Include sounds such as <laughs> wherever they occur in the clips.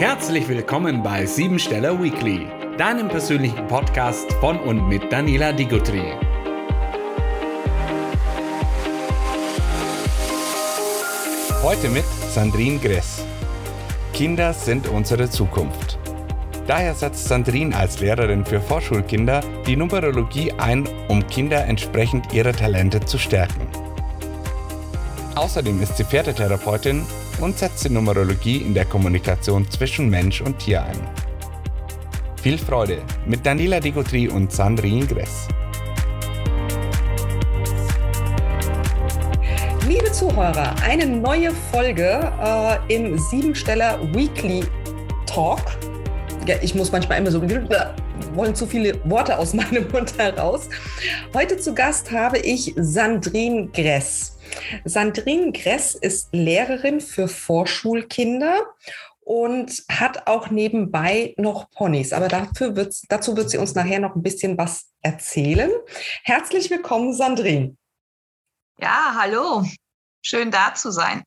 Herzlich willkommen bei Siebensteller Weekly, deinem persönlichen Podcast von und mit Daniela Digutri. Heute mit Sandrine Gress. Kinder sind unsere Zukunft. Daher setzt Sandrine als Lehrerin für Vorschulkinder die Numerologie ein, um Kinder entsprechend ihrer Talente zu stärken. Außerdem ist sie Pferdetherapeutin und setzt die Numerologie in der Kommunikation zwischen Mensch und Tier ein. Viel Freude mit Daniela Digotri und Sandrine Gress. Liebe Zuhörer, eine neue Folge äh, im Siebensteller Weekly Talk. Ja, ich muss manchmal immer so wollen zu viele Worte aus meinem <laughs> Mund heraus. Heute zu Gast habe ich Sandrine Gress. Sandrine Gress ist Lehrerin für Vorschulkinder und hat auch nebenbei noch Ponys. Aber dafür wird's, dazu wird sie uns nachher noch ein bisschen was erzählen. Herzlich willkommen, Sandrine. Ja, hallo. Schön da zu sein.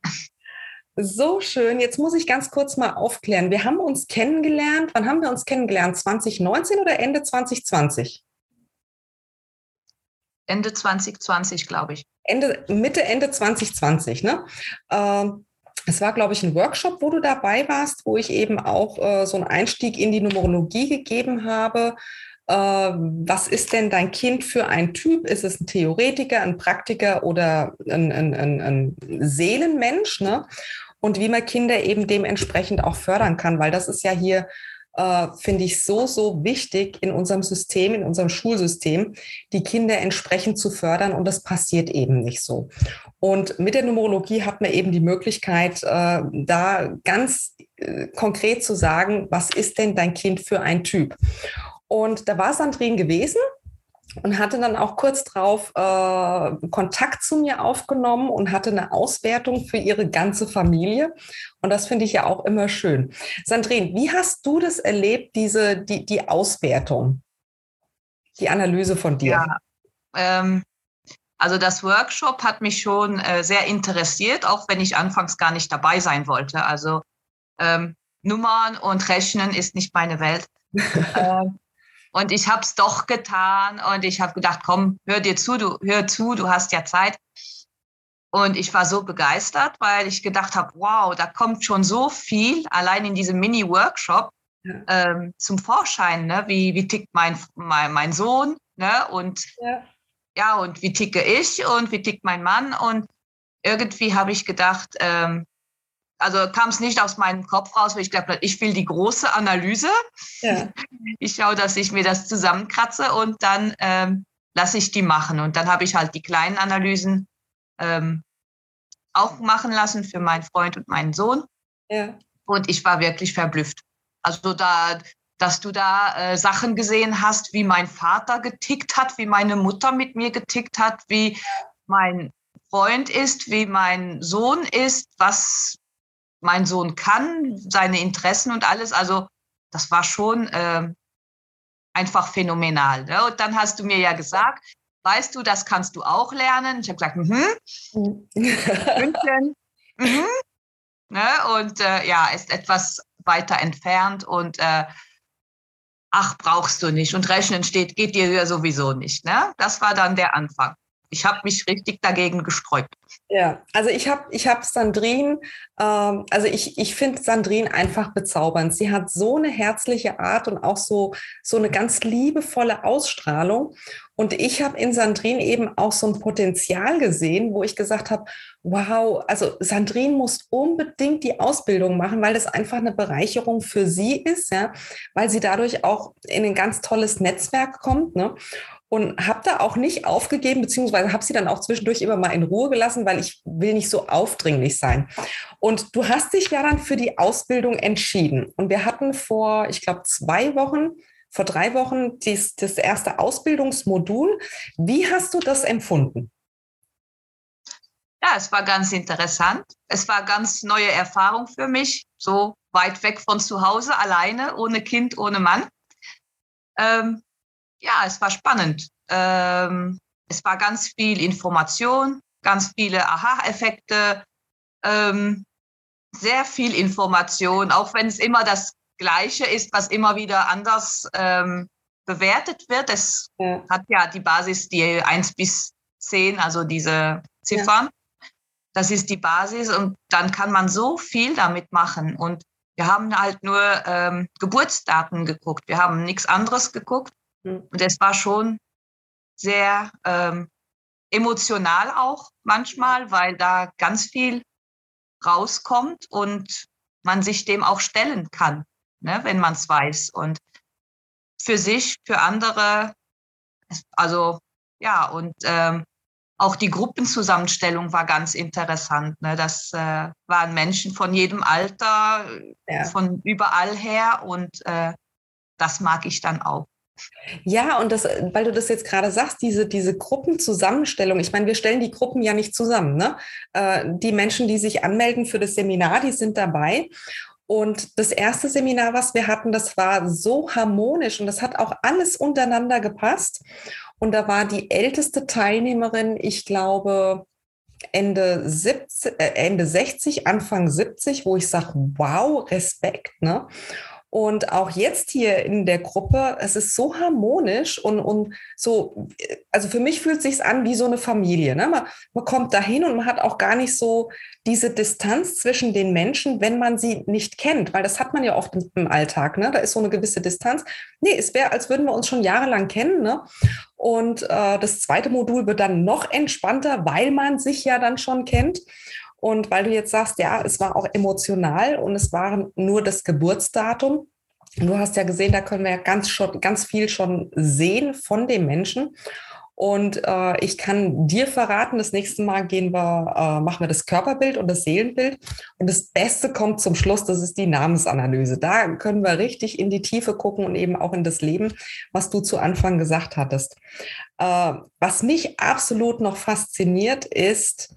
So schön. Jetzt muss ich ganz kurz mal aufklären. Wir haben uns kennengelernt. Wann haben wir uns kennengelernt? 2019 oder Ende 2020? Ende 2020, glaube ich. Ende, Mitte, Ende 2020, ne? Ähm, es war, glaube ich, ein Workshop, wo du dabei warst, wo ich eben auch äh, so einen Einstieg in die Numerologie gegeben habe. Äh, was ist denn dein Kind für ein Typ? Ist es ein Theoretiker, ein Praktiker oder ein, ein, ein, ein Seelenmensch? Ne? Und wie man Kinder eben dementsprechend auch fördern kann, weil das ist ja hier äh, finde ich so, so wichtig in unserem System, in unserem Schulsystem, die Kinder entsprechend zu fördern und das passiert eben nicht so. Und mit der Numerologie hat man eben die Möglichkeit, äh, da ganz äh, konkret zu sagen, was ist denn dein Kind für ein Typ? Und da war Sandrine gewesen und hatte dann auch kurz drauf äh, Kontakt zu mir aufgenommen und hatte eine Auswertung für ihre ganze Familie. Und das finde ich ja auch immer schön. Sandrine, wie hast du das erlebt, diese, die, die Auswertung, die Analyse von dir? Ja, ähm, also das Workshop hat mich schon äh, sehr interessiert, auch wenn ich anfangs gar nicht dabei sein wollte. Also ähm, Nummern und Rechnen ist nicht meine Welt. <laughs> ähm, und ich habe es doch getan und ich habe gedacht, komm, hör dir zu, du hör zu, du hast ja Zeit. Und ich war so begeistert, weil ich gedacht habe, wow, da kommt schon so viel allein in diesem Mini-Workshop ja. ähm, zum Vorschein. Ne? Wie, wie tickt mein, mein, mein Sohn? Ne? Und ja. ja, und wie ticke ich und wie tickt mein Mann? Und irgendwie habe ich gedacht, ähm, also kam es nicht aus meinem Kopf raus, weil ich glaube, ich will die große Analyse. Ja. <laughs> Ich schaue, dass ich mir das zusammenkratze und dann ähm, lasse ich die machen. Und dann habe ich halt die kleinen Analysen ähm, auch machen lassen für meinen Freund und meinen Sohn. Ja. Und ich war wirklich verblüfft. Also da, dass du da äh, Sachen gesehen hast, wie mein Vater getickt hat, wie meine Mutter mit mir getickt hat, wie mein Freund ist, wie mein Sohn ist, was mein Sohn kann, seine Interessen und alles. Also das war schon äh, einfach phänomenal. Ne? Und dann hast du mir ja gesagt, weißt du, das kannst du auch lernen. Ich habe gesagt, mhm. mhm. <laughs> mhm. Ne? Und äh, ja, ist etwas weiter entfernt und äh, ach, brauchst du nicht. Und Rechnen steht, geht dir ja sowieso nicht. Ne? Das war dann der Anfang ich habe mich richtig dagegen gesträubt. Ja, also ich habe ich hab Sandrine, ähm, also ich, ich finde Sandrine einfach bezaubernd. Sie hat so eine herzliche Art und auch so, so eine ganz liebevolle Ausstrahlung. Und ich habe in Sandrine eben auch so ein Potenzial gesehen, wo ich gesagt habe, wow, also Sandrine muss unbedingt die Ausbildung machen, weil das einfach eine Bereicherung für sie ist, ja, weil sie dadurch auch in ein ganz tolles Netzwerk kommt. Ne? Und habe da auch nicht aufgegeben, beziehungsweise habe sie dann auch zwischendurch immer mal in Ruhe gelassen, weil ich will nicht so aufdringlich sein. Und du hast dich ja dann für die Ausbildung entschieden. Und wir hatten vor, ich glaube, zwei Wochen, vor drei Wochen dies, das erste Ausbildungsmodul. Wie hast du das empfunden? Ja, es war ganz interessant. Es war ganz neue Erfahrung für mich, so weit weg von zu Hause, alleine, ohne Kind, ohne Mann. Ähm, ja, es war spannend. Ähm, es war ganz viel Information, ganz viele Aha-Effekte. Ähm, sehr viel Information, auch wenn es immer das Gleiche ist, was immer wieder anders ähm, bewertet wird. Es ja. hat ja die Basis, die 1 bis 10, also diese Ziffern. Ja. Das ist die Basis und dann kann man so viel damit machen. Und wir haben halt nur ähm, Geburtsdaten geguckt. Wir haben nichts anderes geguckt. Mhm. Und es war schon sehr ähm, emotional auch manchmal, weil da ganz viel rauskommt und man sich dem auch stellen kann, ne, wenn man es weiß. Und für sich, für andere, also ja, und ähm, auch die Gruppenzusammenstellung war ganz interessant. Ne? Das äh, waren Menschen von jedem Alter, ja. von überall her und äh, das mag ich dann auch. Ja, und das, weil du das jetzt gerade sagst, diese, diese Gruppenzusammenstellung, ich meine, wir stellen die Gruppen ja nicht zusammen. Ne? Äh, die Menschen, die sich anmelden für das Seminar, die sind dabei. Und das erste Seminar, was wir hatten, das war so harmonisch und das hat auch alles untereinander gepasst. Und da war die älteste Teilnehmerin, ich glaube, Ende, 70, äh, Ende 60, Anfang 70, wo ich sage, wow, Respekt. Ne? Und auch jetzt hier in der Gruppe, es ist so harmonisch und, und so, also für mich fühlt es sich an wie so eine Familie. Ne? Man, man kommt dahin und man hat auch gar nicht so diese Distanz zwischen den Menschen, wenn man sie nicht kennt, weil das hat man ja oft im Alltag. Ne? Da ist so eine gewisse Distanz. Nee, es wäre, als würden wir uns schon jahrelang kennen. Ne? Und äh, das zweite Modul wird dann noch entspannter, weil man sich ja dann schon kennt. Und weil du jetzt sagst, ja, es war auch emotional und es war nur das Geburtsdatum. Du hast ja gesehen, da können wir ja ganz, schon, ganz viel schon sehen von dem Menschen. Und äh, ich kann dir verraten, das nächste Mal gehen wir, äh, machen wir das Körperbild und das Seelenbild. Und das Beste kommt zum Schluss, das ist die Namensanalyse. Da können wir richtig in die Tiefe gucken und eben auch in das Leben, was du zu Anfang gesagt hattest. Äh, was mich absolut noch fasziniert, ist,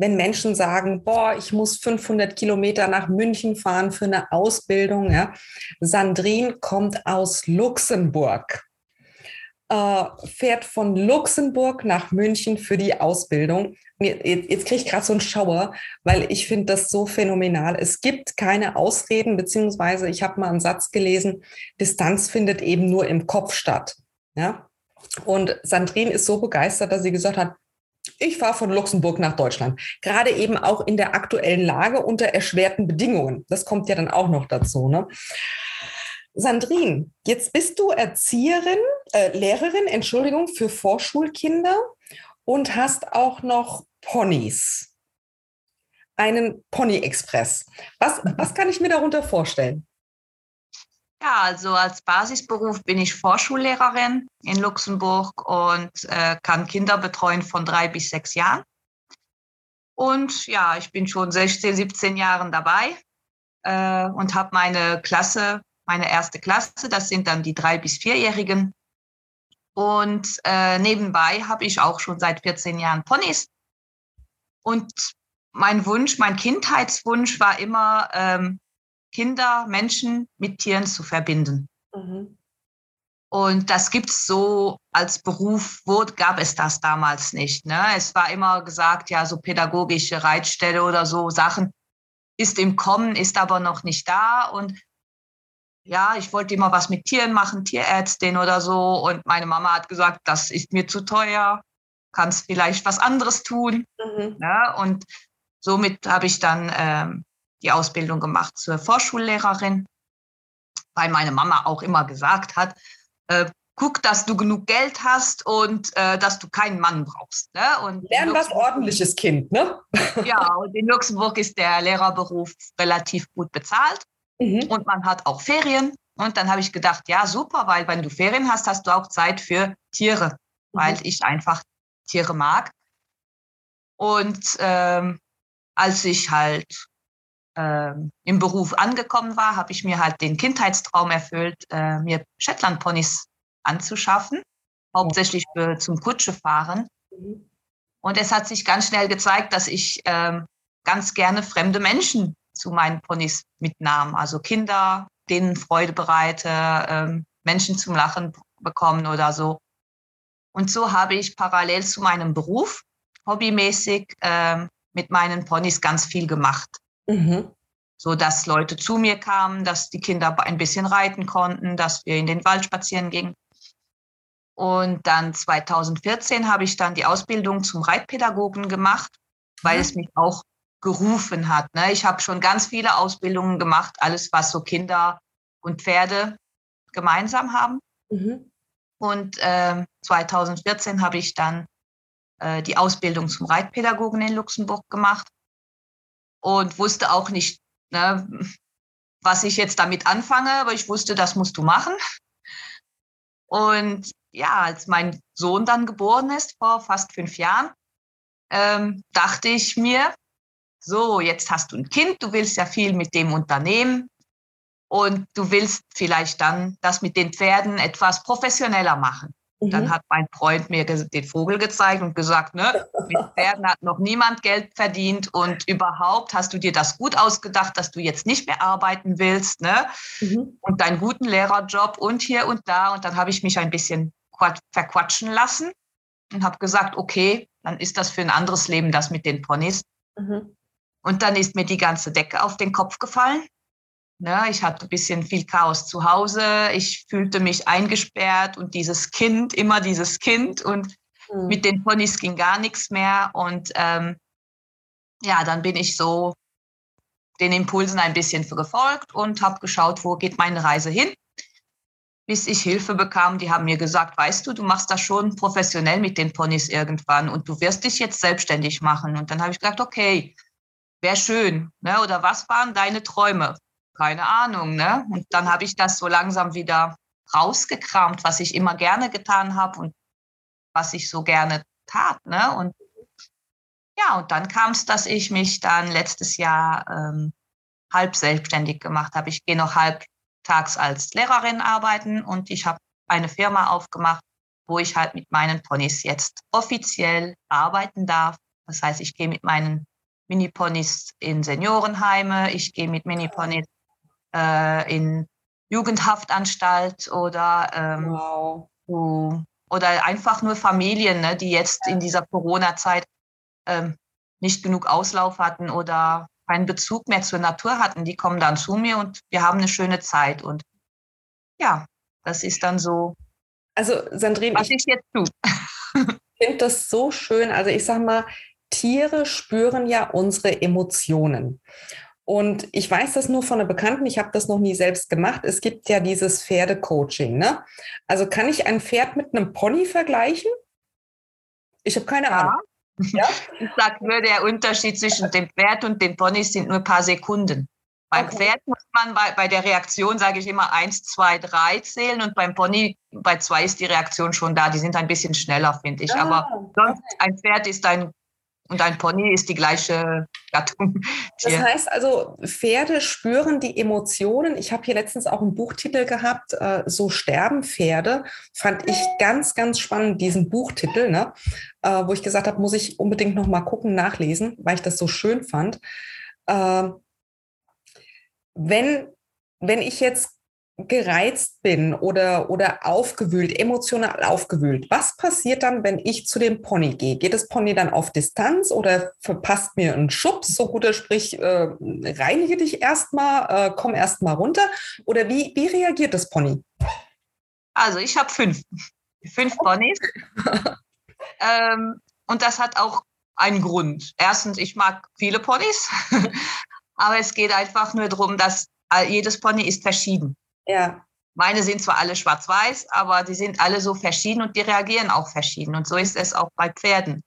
wenn Menschen sagen, boah, ich muss 500 Kilometer nach München fahren für eine Ausbildung. Ja. Sandrine kommt aus Luxemburg, äh, fährt von Luxemburg nach München für die Ausbildung. Jetzt, kriege ich gerade so einen Schauer, weil ich finde das so phänomenal. Es gibt keine Ausreden, beziehungsweise ich habe mal einen Satz gelesen, Distanz findet eben nur im Kopf statt. Ja? Und Sandrine ist so begeistert, dass sie gesagt hat, ich fahre von Luxemburg nach Deutschland. Gerade eben auch in der aktuellen Lage unter erschwerten Bedingungen. Das kommt ja dann auch noch dazu. Ne? Sandrine, jetzt bist du Erzieherin, äh, Lehrerin, Entschuldigung, für Vorschulkinder und hast auch noch Ponys. Einen Pony Express. Was, was kann ich mir darunter vorstellen? Ja, also als Basisberuf bin ich Vorschullehrerin in Luxemburg und äh, kann Kinder betreuen von drei bis sechs Jahren. Und ja, ich bin schon 16, 17 Jahren dabei äh, und habe meine Klasse, meine erste Klasse, das sind dann die drei bis vierjährigen. Und äh, nebenbei habe ich auch schon seit 14 Jahren Ponys. Und mein Wunsch, mein Kindheitswunsch war immer, ähm, Kinder, Menschen mit Tieren zu verbinden. Mhm. Und das gibt es so als Beruf, wo gab es das damals nicht. Ne? Es war immer gesagt, ja, so pädagogische Reitstelle oder so Sachen ist im Kommen, ist aber noch nicht da. Und ja, ich wollte immer was mit Tieren machen, Tierärztin oder so. Und meine Mama hat gesagt, das ist mir zu teuer, kannst vielleicht was anderes tun. Mhm. Ja, und somit habe ich dann ähm, die Ausbildung gemacht zur Vorschullehrerin, weil meine Mama auch immer gesagt hat, äh, guck, dass du genug Geld hast und äh, dass du keinen Mann brauchst. Ne? Und Lern was ordentliches Kind, ne? <laughs> ja, und in Luxemburg ist der Lehrerberuf relativ gut bezahlt mhm. und man hat auch Ferien. Und dann habe ich gedacht, ja, super, weil wenn du Ferien hast, hast du auch Zeit für Tiere, mhm. weil ich einfach Tiere mag. Und ähm, als ich halt äh, im Beruf angekommen war, habe ich mir halt den Kindheitstraum erfüllt, äh, mir Shetland-Ponys anzuschaffen, hauptsächlich für, zum Kutschefahren. Und es hat sich ganz schnell gezeigt, dass ich äh, ganz gerne fremde Menschen zu meinen Ponys mitnahm. Also Kinder, denen Freude bereite, ähm, Menschen zum Lachen bekommen oder so. Und so habe ich parallel zu meinem Beruf hobbymäßig ähm, mit meinen Ponys ganz viel gemacht. Mhm. so dass Leute zu mir kamen, dass die Kinder ein bisschen reiten konnten, dass wir in den Wald spazieren gingen. Und dann 2014 habe ich dann die Ausbildung zum Reitpädagogen gemacht, weil mhm. es mich auch gerufen hat. Ne? Ich habe schon ganz viele Ausbildungen gemacht, alles was so Kinder und Pferde gemeinsam haben. Mhm. Und äh, 2014 habe ich dann äh, die Ausbildung zum Reitpädagogen in Luxemburg gemacht und wusste auch nicht, ne, was ich jetzt damit anfange, aber ich wusste, das musst du machen. Und ja, als mein Sohn dann geboren ist, vor fast fünf Jahren, ähm, dachte ich mir, so, jetzt hast du ein Kind, du willst ja viel mit dem unternehmen und du willst vielleicht dann das mit den Pferden etwas professioneller machen. Mhm. Dann hat mein Freund mir den Vogel gezeigt und gesagt, ne, mit <laughs> Pferden hat noch niemand Geld verdient und überhaupt hast du dir das gut ausgedacht, dass du jetzt nicht mehr arbeiten willst, ne? Mhm. Und deinen guten Lehrerjob und hier und da. Und dann habe ich mich ein bisschen verquatschen lassen und habe gesagt, okay, dann ist das für ein anderes Leben das mit den Ponys. Mhm. Und dann ist mir die ganze Decke auf den Kopf gefallen. Ne, ich hatte ein bisschen viel Chaos zu Hause. Ich fühlte mich eingesperrt und dieses Kind, immer dieses Kind. Und mhm. mit den Ponys ging gar nichts mehr. Und ähm, ja, dann bin ich so den Impulsen ein bisschen gefolgt und habe geschaut, wo geht meine Reise hin. Bis ich Hilfe bekam, die haben mir gesagt, weißt du, du machst das schon professionell mit den Ponys irgendwann und du wirst dich jetzt selbstständig machen. Und dann habe ich gesagt, okay, wäre schön. Ne? Oder was waren deine Träume? Keine Ahnung. Ne? Und dann habe ich das so langsam wieder rausgekramt, was ich immer gerne getan habe und was ich so gerne tat. Ne? Und ja, und dann kam es, dass ich mich dann letztes Jahr ähm, halb selbstständig gemacht habe. Ich gehe noch halbtags als Lehrerin arbeiten und ich habe eine Firma aufgemacht, wo ich halt mit meinen Ponys jetzt offiziell arbeiten darf. Das heißt, ich gehe mit meinen Mini-Ponys in Seniorenheime, ich gehe mit Mini-Ponys äh, in Jugendhaftanstalt oder, ähm, wow. oder einfach nur Familien, ne, die jetzt in dieser Corona-Zeit ähm, nicht genug Auslauf hatten oder keinen Bezug mehr zur Natur hatten. Die kommen dann zu mir und wir haben eine schöne Zeit. Und ja, das ist dann so. Also, Sandrine, was ich, ich jetzt tue. Ich <laughs> finde das so schön. Also, ich sage mal, Tiere spüren ja unsere Emotionen. Und ich weiß das nur von einer Bekannten, ich habe das noch nie selbst gemacht. Es gibt ja dieses Pferdecoaching. Ne? Also kann ich ein Pferd mit einem Pony vergleichen? Ich habe keine ja. Ahnung. Ja? Ich sage nur, der Unterschied zwischen dem Pferd und den Ponys sind nur ein paar Sekunden. Beim okay. Pferd muss man bei, bei der Reaktion, sage ich immer, eins, zwei, drei zählen und beim Pony, bei zwei ist die Reaktion schon da. Die sind ein bisschen schneller, finde ich. Ah, Aber sonst, okay. ein Pferd ist ein und ein Pony ist die gleiche Gattung. <laughs> Das heißt also, Pferde spüren die Emotionen. Ich habe hier letztens auch einen Buchtitel gehabt, äh, So sterben Pferde. Fand ich ganz, ganz spannend, diesen Buchtitel, ne? Äh, wo ich gesagt habe, muss ich unbedingt noch mal gucken, nachlesen, weil ich das so schön fand. Äh, wenn, wenn ich jetzt gereizt bin oder, oder aufgewühlt, emotional aufgewühlt, was passiert dann, wenn ich zu dem Pony gehe? Geht das Pony dann auf Distanz oder verpasst mir einen Schubs, so guter Sprich, äh, reinige dich erstmal, äh, komm erstmal runter? Oder wie, wie reagiert das Pony? Also ich habe fünf, fünf Ponys. <laughs> ähm, und das hat auch einen Grund. Erstens, ich mag viele Ponys, <laughs> aber es geht einfach nur darum, dass jedes Pony ist verschieden. Ja. Meine sind zwar alle schwarz-weiß, aber die sind alle so verschieden und die reagieren auch verschieden. Und so ist es auch bei Pferden.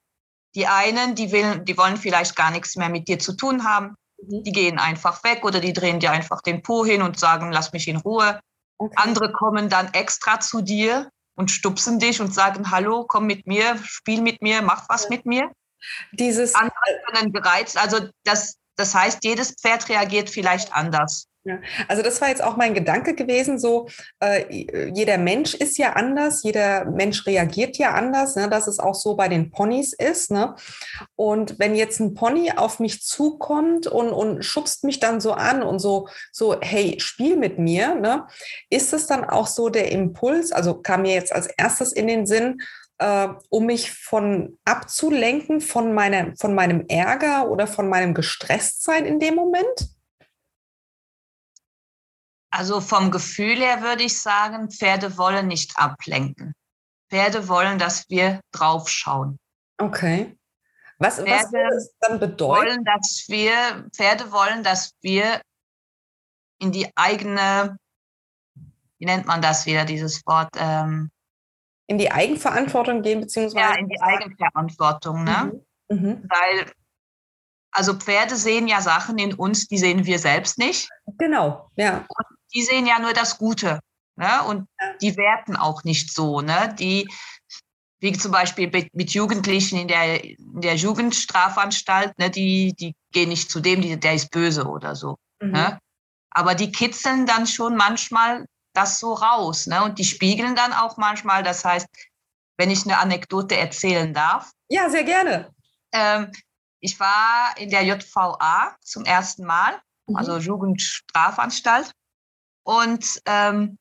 Die einen, die, will, die wollen vielleicht gar nichts mehr mit dir zu tun haben. Mhm. Die gehen einfach weg oder die drehen dir einfach den Po hin und sagen, lass mich in Ruhe. Okay. Andere kommen dann extra zu dir und stupsen dich und sagen, hallo, komm mit mir, spiel mit mir, mach was ja. mit mir. Dieses Andere können gereizt. Also das, das heißt, jedes Pferd reagiert vielleicht anders. Ja, also das war jetzt auch mein Gedanke gewesen, so äh, jeder Mensch ist ja anders, jeder Mensch reagiert ja anders, ne, dass es auch so bei den Ponys ist. Ne? Und wenn jetzt ein Pony auf mich zukommt und, und schubst mich dann so an und so, so, hey, spiel mit mir, ne? ist es dann auch so der Impuls, also kam mir jetzt als erstes in den Sinn, äh, um mich von abzulenken von, meiner, von meinem Ärger oder von meinem Gestresstsein in dem Moment? Also vom Gefühl her würde ich sagen, Pferde wollen nicht ablenken. Pferde wollen, dass wir draufschauen. Okay. Was, Pferde was würde das dann bedeuten? Wollen, dass wir, Pferde wollen, dass wir in die eigene, wie nennt man das wieder, dieses Wort? Ähm, in die Eigenverantwortung gehen, beziehungsweise? Ja, in die Eigenverantwortung, ne? Mhm. Mhm. Weil, also Pferde sehen ja Sachen in uns, die sehen wir selbst nicht. Genau, ja. Und die sehen ja nur das Gute. Ne? Und die werten auch nicht so. Ne? Die, wie zum Beispiel mit Jugendlichen in der, in der Jugendstrafanstalt, ne? die, die gehen nicht zu dem, die, der ist böse oder so. Mhm. Ne? Aber die kitzeln dann schon manchmal das so raus. Ne? Und die spiegeln dann auch manchmal. Das heißt, wenn ich eine Anekdote erzählen darf. Ja, sehr gerne. Ähm, ich war in der JVA zum ersten Mal, mhm. also Jugendstrafanstalt. Und ähm,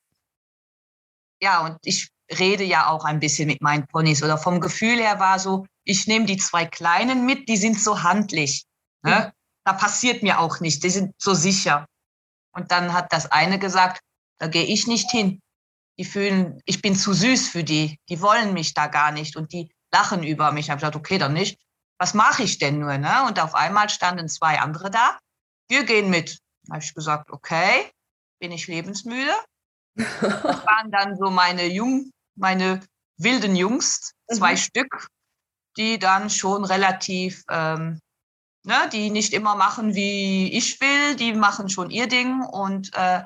ja, und ich rede ja auch ein bisschen mit meinen Ponys oder vom Gefühl her war so, ich nehme die zwei Kleinen mit, die sind so handlich. Ne? Mhm. Da passiert mir auch nichts, die sind so sicher. Und dann hat das eine gesagt, da gehe ich nicht hin. Die fühlen, ich bin zu süß für die, die wollen mich da gar nicht und die lachen über mich. Ich habe gesagt, okay, dann nicht. Was mache ich denn nur? Ne? Und auf einmal standen zwei andere da. Wir gehen mit. Da habe ich gesagt, okay, bin ich lebensmüde. Das waren dann so meine Jung, meine wilden Jungs, zwei mhm. Stück, die dann schon relativ, ähm, ne, die nicht immer machen, wie ich will, die machen schon ihr Ding und äh,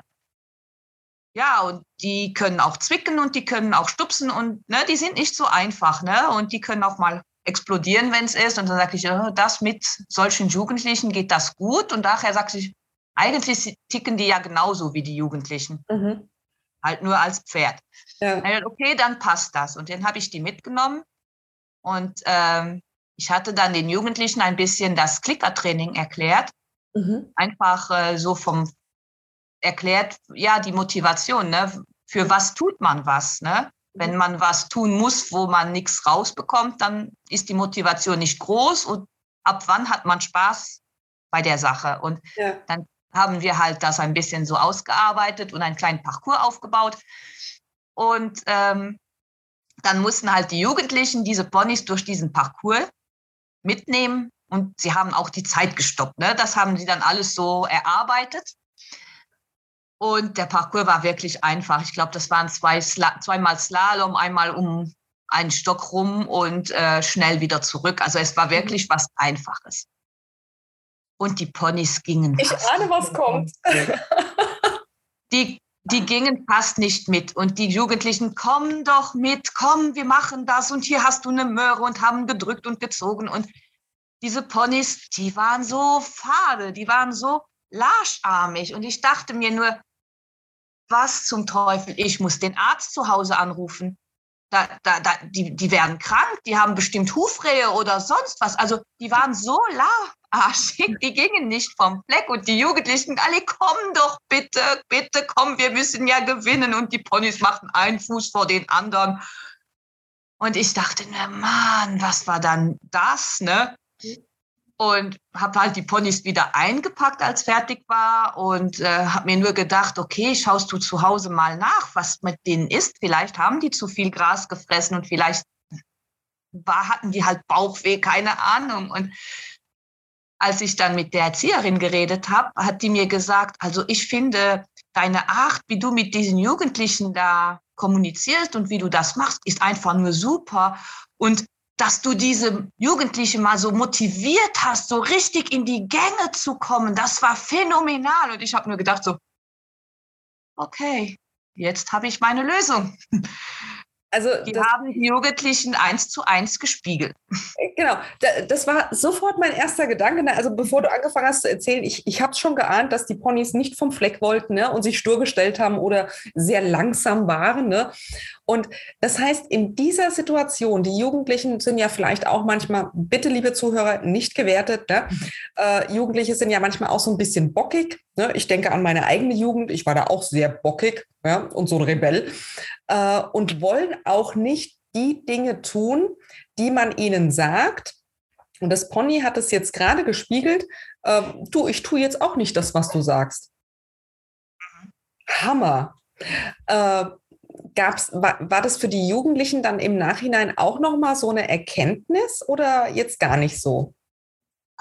ja, und die können auch zwicken und die können auch stupsen und ne, die sind nicht so einfach, ne? Und die können auch mal explodieren, wenn es ist. Und dann sage ich, oh, das mit solchen Jugendlichen geht das gut. Und nachher sage ich, eigentlich ticken die ja genauso wie die Jugendlichen. Mhm. Halt nur als Pferd. Ja. Okay, dann passt das. Und dann habe ich die mitgenommen. Und ähm, ich hatte dann den Jugendlichen ein bisschen das Klickertraining erklärt. Mhm. Einfach äh, so vom erklärt, ja, die Motivation. Ne? Für was tut man was? Ne? Wenn mhm. man was tun muss, wo man nichts rausbekommt, dann ist die Motivation nicht groß. Und ab wann hat man Spaß bei der Sache? Und ja. dann haben wir halt das ein bisschen so ausgearbeitet und einen kleinen Parcours aufgebaut. Und ähm, dann mussten halt die Jugendlichen diese Ponys durch diesen Parcours mitnehmen und sie haben auch die Zeit gestoppt. Ne? Das haben sie dann alles so erarbeitet. Und der Parcours war wirklich einfach. Ich glaube, das waren zwei Sla zweimal Slalom, einmal um einen Stock rum und äh, schnell wieder zurück. Also es war wirklich was Einfaches und die Ponys gingen. Ich ahne, was kommt. Die, die gingen fast nicht mit. Und die Jugendlichen, komm doch mit, komm, wir machen das. Und hier hast du eine Möhre und haben gedrückt und gezogen. Und diese Ponys, die waren so fade, die waren so larscharmig. Und ich dachte mir nur, was zum Teufel, ich muss den Arzt zu Hause anrufen. Da, da, da, die, die werden krank, die haben bestimmt Hufrehe oder sonst was. Also die waren so arschig, die gingen nicht vom Fleck und die Jugendlichen, alle kommen doch bitte, bitte komm, wir müssen ja gewinnen und die Ponys machten einen Fuß vor den anderen. Und ich dachte, na Mann, was war dann das, ne? Und habe halt die Ponys wieder eingepackt, als fertig war und äh, habe mir nur gedacht, okay, schaust du zu Hause mal nach, was mit denen ist. Vielleicht haben die zu viel Gras gefressen und vielleicht war, hatten die halt Bauchweh, keine Ahnung. Und als ich dann mit der Erzieherin geredet habe, hat die mir gesagt, also ich finde deine Art, wie du mit diesen Jugendlichen da kommunizierst und wie du das machst, ist einfach nur super. Und dass du diese Jugendlichen mal so motiviert hast, so richtig in die Gänge zu kommen, das war phänomenal. Und ich habe nur gedacht so, okay, jetzt habe ich meine Lösung. <laughs> Also die haben die Jugendlichen eins zu eins gespiegelt. Genau, das war sofort mein erster Gedanke. Also bevor du angefangen hast zu erzählen, ich, ich habe schon geahnt, dass die Ponys nicht vom Fleck wollten ne? und sich stur gestellt haben oder sehr langsam waren. Ne? Und das heißt, in dieser Situation, die Jugendlichen sind ja vielleicht auch manchmal, bitte liebe Zuhörer, nicht gewertet. Ne? Äh, Jugendliche sind ja manchmal auch so ein bisschen bockig. Ne? Ich denke an meine eigene Jugend, ich war da auch sehr bockig ja? und so ein Rebell äh, und wollen auch nicht die Dinge tun, die man ihnen sagt. Und das Pony hat es jetzt gerade gespiegelt. Äh, du, ich tue jetzt auch nicht das, was du sagst. Hammer. Äh, gab's, war, war das für die Jugendlichen dann im Nachhinein auch nochmal so eine Erkenntnis oder jetzt gar nicht so?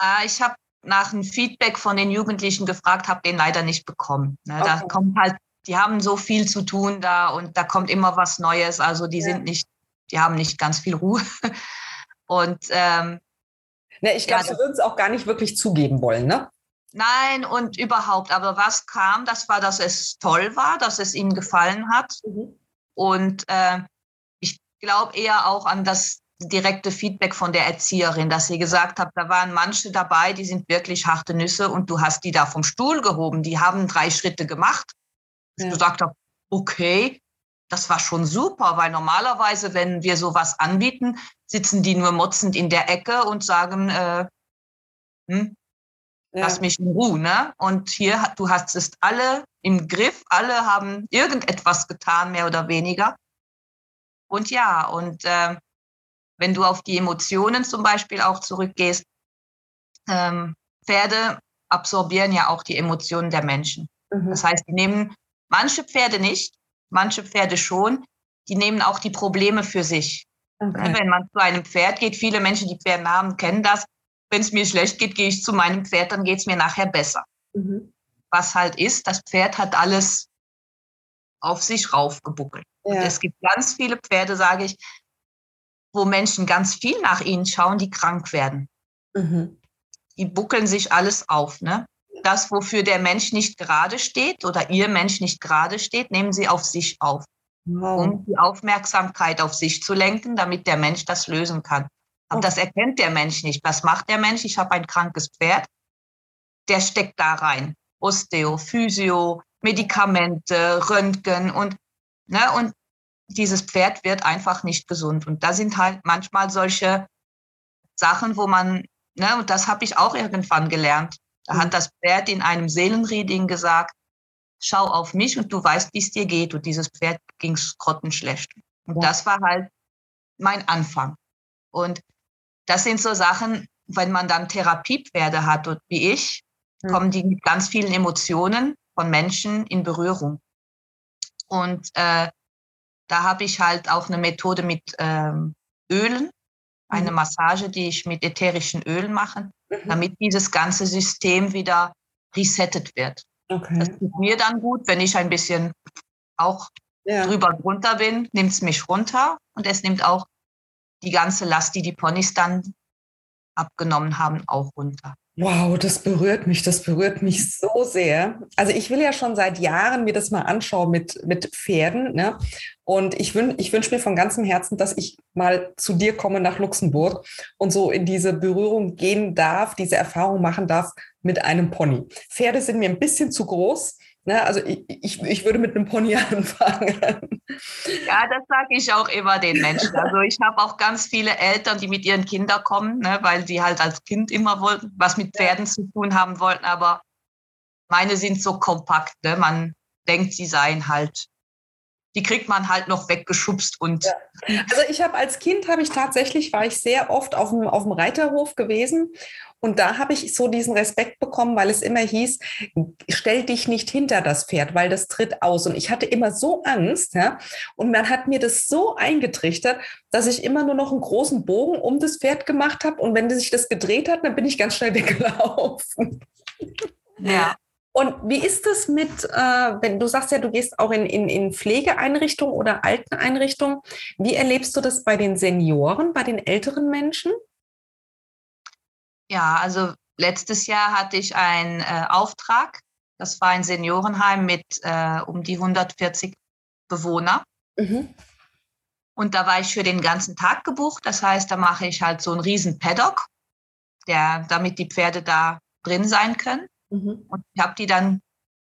Äh, ich habe nach einem Feedback von den Jugendlichen gefragt, habe den leider nicht bekommen. Ne? Okay. Da kommt halt, die haben so viel zu tun da und da kommt immer was Neues. Also die ja. sind nicht, die haben nicht ganz viel Ruhe. <laughs> Und ähm, ne, ich glaube, ja, sie würden es auch gar nicht wirklich zugeben wollen, ne? Nein, und überhaupt. Aber was kam, das war, dass es toll war, dass es ihnen gefallen hat. Mhm. Und äh, ich glaube eher auch an das direkte Feedback von der Erzieherin, dass sie gesagt hat, da waren manche dabei, die sind wirklich harte Nüsse und du hast die da vom Stuhl gehoben. Die haben drei Schritte gemacht. Ja. Ich gesagt habe, okay, das war schon super, weil normalerweise, wenn wir sowas anbieten, sitzen die nur motzend in der Ecke und sagen, äh, hm, ja. lass mich in Ruhe. Ne? Und hier, du hast es alle im Griff, alle haben irgendetwas getan, mehr oder weniger. Und ja, und äh, wenn du auf die Emotionen zum Beispiel auch zurückgehst, ähm, Pferde absorbieren ja auch die Emotionen der Menschen. Mhm. Das heißt, die nehmen manche Pferde nicht, manche Pferde schon, die nehmen auch die Probleme für sich. Okay. Wenn man zu einem Pferd geht, viele Menschen, die Pferde haben, kennen das. Wenn es mir schlecht geht, gehe ich zu meinem Pferd, dann geht es mir nachher besser. Mhm. Was halt ist, das Pferd hat alles auf sich raufgebuckelt. Ja. Und es gibt ganz viele Pferde, sage ich, wo Menschen ganz viel nach ihnen schauen, die krank werden. Mhm. Die buckeln sich alles auf. Ne? Das, wofür der Mensch nicht gerade steht oder ihr Mensch nicht gerade steht, nehmen sie auf sich auf, wow. um die Aufmerksamkeit auf sich zu lenken, damit der Mensch das lösen kann. Aber das erkennt der Mensch nicht. Was macht der Mensch? Ich habe ein krankes Pferd. Der steckt da rein. Osteo, Physio, Medikamente, Röntgen und, ne, und dieses Pferd wird einfach nicht gesund. Und da sind halt manchmal solche Sachen, wo man, ne, und das habe ich auch irgendwann gelernt. Da mhm. hat das Pferd in einem Seelenreading gesagt, schau auf mich und du weißt, wie es dir geht. Und dieses Pferd ging grottenschlecht. Und ja. das war halt mein Anfang. Und das sind so Sachen, wenn man dann Therapiepferde hat und wie ich, mhm. kommen die mit ganz vielen Emotionen von Menschen in Berührung. Und äh, da habe ich halt auch eine Methode mit ähm, Ölen, eine mhm. Massage, die ich mit ätherischen Ölen mache, mhm. damit dieses ganze System wieder resettet wird. Okay. Das tut mir dann gut, wenn ich ein bisschen auch ja. drüber drunter bin, nimmt es mich runter und es nimmt auch die ganze Last, die die Ponys dann abgenommen haben, auch runter. Wow, das berührt mich, das berührt mich so sehr. Also ich will ja schon seit Jahren mir das mal anschauen mit, mit Pferden. Ne? Und ich, wün, ich wünsche mir von ganzem Herzen, dass ich mal zu dir komme nach Luxemburg und so in diese Berührung gehen darf, diese Erfahrung machen darf mit einem Pony. Pferde sind mir ein bisschen zu groß. Ne? Also ich, ich, ich würde mit einem Pony <laughs> anfangen. Ja, das sage ich auch immer den Menschen. Also ich habe auch ganz viele Eltern, die mit ihren Kindern kommen, ne, weil sie halt als Kind immer wollten, was mit Pferden zu tun haben wollten. Aber meine sind so kompakt. Ne? Man denkt, sie seien halt die kriegt man halt noch weggeschubst und. Ja. Also ich habe als Kind habe ich tatsächlich, war ich sehr oft auf dem, auf dem Reiterhof gewesen und da habe ich so diesen Respekt bekommen, weil es immer hieß, stell dich nicht hinter das Pferd, weil das tritt aus. Und ich hatte immer so Angst, ja. Und man hat mir das so eingetrichtert, dass ich immer nur noch einen großen Bogen um das Pferd gemacht habe. Und wenn sich das gedreht hat, dann bin ich ganz schnell <laughs> weggelaufen. Ja. Und wie ist das mit, äh, wenn du sagst ja, du gehst auch in, in, in Pflegeeinrichtungen oder Alteneinrichtungen. Wie erlebst du das bei den Senioren, bei den älteren Menschen? Ja, also letztes Jahr hatte ich einen äh, Auftrag. Das war ein Seniorenheim mit äh, um die 140 Bewohner. Mhm. Und da war ich für den ganzen Tag gebucht. Das heißt, da mache ich halt so einen riesen Paddock, der, damit die Pferde da drin sein können. Mhm. Und ich habe die dann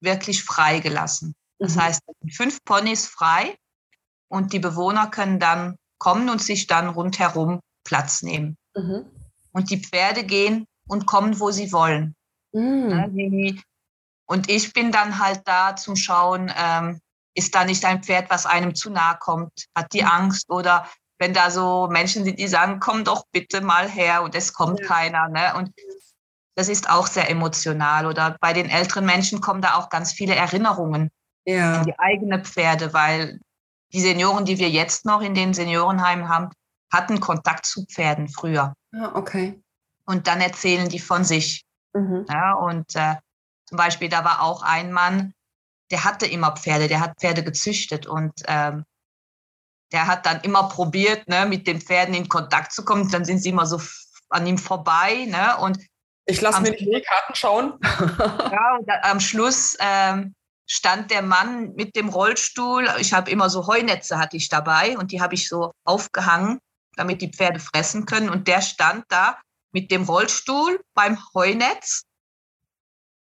wirklich freigelassen. Das mhm. heißt, fünf Ponys frei und die Bewohner können dann kommen und sich dann rundherum Platz nehmen. Mhm. Und die Pferde gehen und kommen, wo sie wollen. Mhm. Und ich bin dann halt da zum Schauen, ähm, ist da nicht ein Pferd, was einem zu nahe kommt, hat die mhm. Angst oder wenn da so Menschen sind, die sagen, komm doch bitte mal her und es kommt ja. keiner. Ne? Und das ist auch sehr emotional. Oder bei den älteren Menschen kommen da auch ganz viele Erinnerungen. ja. an die eigenen Pferde, weil die Senioren, die wir jetzt noch in den Seniorenheimen haben, hatten Kontakt zu Pferden früher. Ja, okay. Und dann erzählen die von sich. Mhm. Ja, und äh, zum Beispiel, da war auch ein Mann, der hatte immer Pferde, der hat Pferde gezüchtet und ähm, der hat dann immer probiert, ne, mit den Pferden in Kontakt zu kommen. Dann sind sie immer so an ihm vorbei. Ne, und ich lasse mir nicht die Karten schauen. <laughs> ja, und am Schluss ähm, stand der Mann mit dem Rollstuhl. Ich habe immer so Heunetze hatte ich dabei und die habe ich so aufgehangen, damit die Pferde fressen können. Und der stand da mit dem Rollstuhl beim Heunetz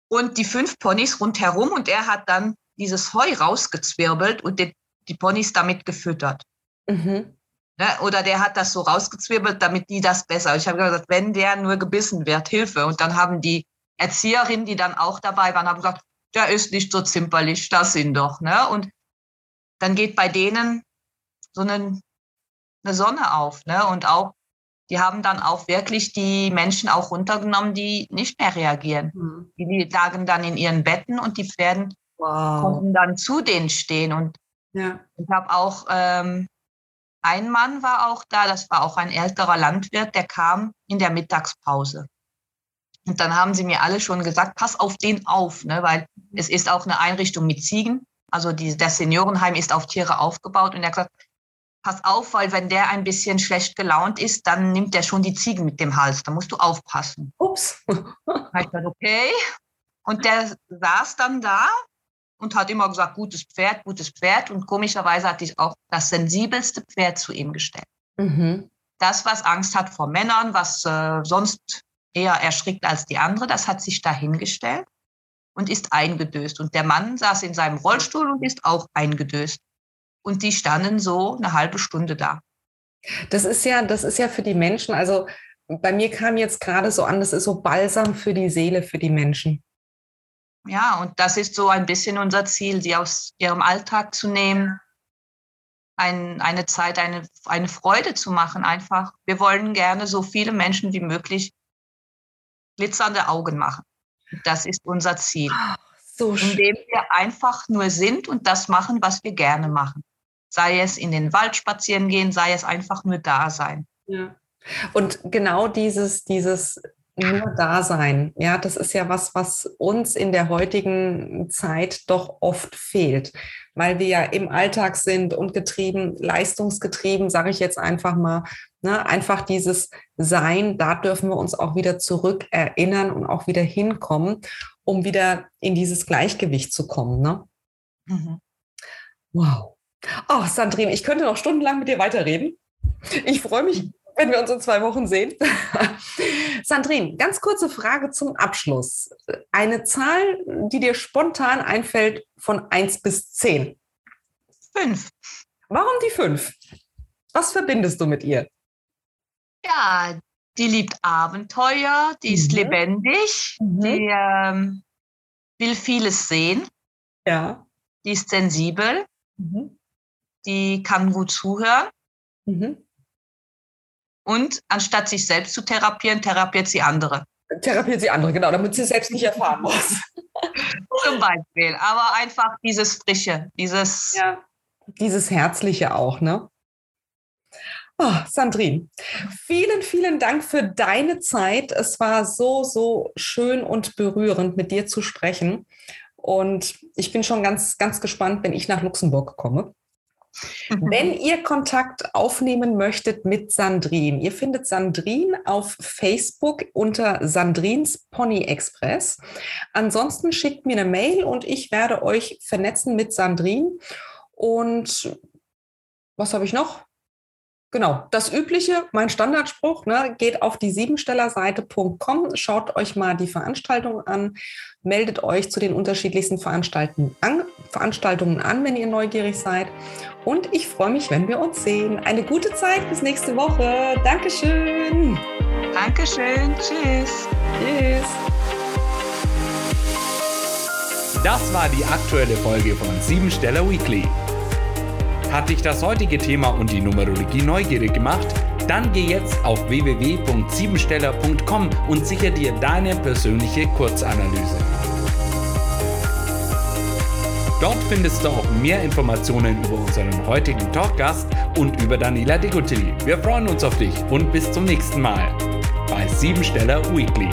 und die fünf Ponys rundherum und er hat dann dieses Heu rausgezwirbelt und die, die Ponys damit gefüttert. Mhm. Ne? Oder der hat das so rausgezwirbelt, damit die das besser. Ich habe gesagt, wenn der nur gebissen wird, Hilfe. Und dann haben die Erzieherinnen, die dann auch dabei waren, haben gesagt, der ist nicht so zimperlich, das sind doch. Ne? Und dann geht bei denen so eine, eine Sonne auf. Ne? Und auch, die haben dann auch wirklich die Menschen auch runtergenommen, die nicht mehr reagieren. Mhm. Die lagen dann in ihren Betten und die Pferden wow. konnten dann zu denen stehen. Und ja. ich habe auch, ähm, ein Mann war auch da, das war auch ein älterer Landwirt, der kam in der Mittagspause. Und dann haben sie mir alle schon gesagt, pass auf den auf, ne? weil es ist auch eine Einrichtung mit Ziegen. Also die, das Seniorenheim ist auf Tiere aufgebaut. Und er hat gesagt, pass auf, weil wenn der ein bisschen schlecht gelaunt ist, dann nimmt er schon die Ziegen mit dem Hals. Da musst du aufpassen. Ups. ich dachte, okay. Und der saß dann da und hat immer gesagt, gutes Pferd, gutes Pferd. Und komischerweise hatte ich auch das sensibelste Pferd zu ihm gestellt. Mhm. Das, was Angst hat vor Männern, was äh, sonst eher erschrickt als die andere, das hat sich dahingestellt und ist eingedöst. Und der Mann saß in seinem Rollstuhl und ist auch eingedöst. Und die standen so eine halbe Stunde da. Das ist ja, das ist ja für die Menschen, also bei mir kam jetzt gerade so an, das ist so Balsam für die Seele, für die Menschen. Ja, und das ist so ein bisschen unser Ziel, sie aus ihrem Alltag zu nehmen, ein, eine Zeit, eine, eine Freude zu machen einfach. Wir wollen gerne so viele Menschen wie möglich glitzernde Augen machen. Das ist unser Ziel. So indem wir einfach nur sind und das machen, was wir gerne machen. Sei es in den Wald spazieren gehen, sei es einfach nur da sein. Ja. Und genau dieses, dieses nur Dasein, ja, das ist ja was, was uns in der heutigen Zeit doch oft fehlt, weil wir ja im Alltag sind und getrieben, leistungsgetrieben, sage ich jetzt einfach mal. Ne, einfach dieses Sein, da dürfen wir uns auch wieder zurück erinnern und auch wieder hinkommen, um wieder in dieses Gleichgewicht zu kommen. Ne? Mhm. Wow. Oh, Sandrine, ich könnte noch stundenlang mit dir weiterreden. Ich freue mich, wenn wir uns in zwei Wochen sehen. <laughs> Sandrine, ganz kurze Frage zum Abschluss. Eine Zahl, die dir spontan einfällt von 1 bis 10. Fünf. Warum die fünf? Was verbindest du mit ihr? Ja, die liebt Abenteuer, die mhm. ist lebendig, mhm. die ähm, will vieles sehen. Ja. Die ist sensibel. Mhm. Die kann gut zuhören. Mhm. Und anstatt sich selbst zu therapieren, therapiert sie andere. Therapiert sie andere, genau, damit sie selbst nicht erfahren muss. <laughs> Zum Beispiel. Aber einfach dieses Frische, dieses. Ja. Dieses Herzliche auch, ne? Oh, Sandrine, vielen, vielen Dank für deine Zeit. Es war so, so schön und berührend, mit dir zu sprechen. Und ich bin schon ganz, ganz gespannt, wenn ich nach Luxemburg komme. Wenn ihr Kontakt aufnehmen möchtet mit Sandrine, ihr findet Sandrine auf Facebook unter Sandrins Pony Express. Ansonsten schickt mir eine Mail und ich werde euch vernetzen mit Sandrine. Und was habe ich noch? Genau, das Übliche, mein Standardspruch, ne, geht auf die siebenstellerseite.com, schaut euch mal die Veranstaltung an, meldet euch zu den unterschiedlichsten Veranstaltungen an, Veranstaltungen an, wenn ihr neugierig seid. Und ich freue mich, wenn wir uns sehen. Eine gute Zeit bis nächste Woche. Dankeschön. Dankeschön. Tschüss. Tschüss. Das war die aktuelle Folge von Siebensteller Weekly. Hat dich das heutige Thema und die Numerologie neugierig gemacht? Dann geh jetzt auf www.siebensteller.com und sicher dir deine persönliche Kurzanalyse. Dort findest du auch mehr Informationen über unseren heutigen Talkgast und über Daniela Degotilli. Wir freuen uns auf dich und bis zum nächsten Mal bei Siebensteller Weekly.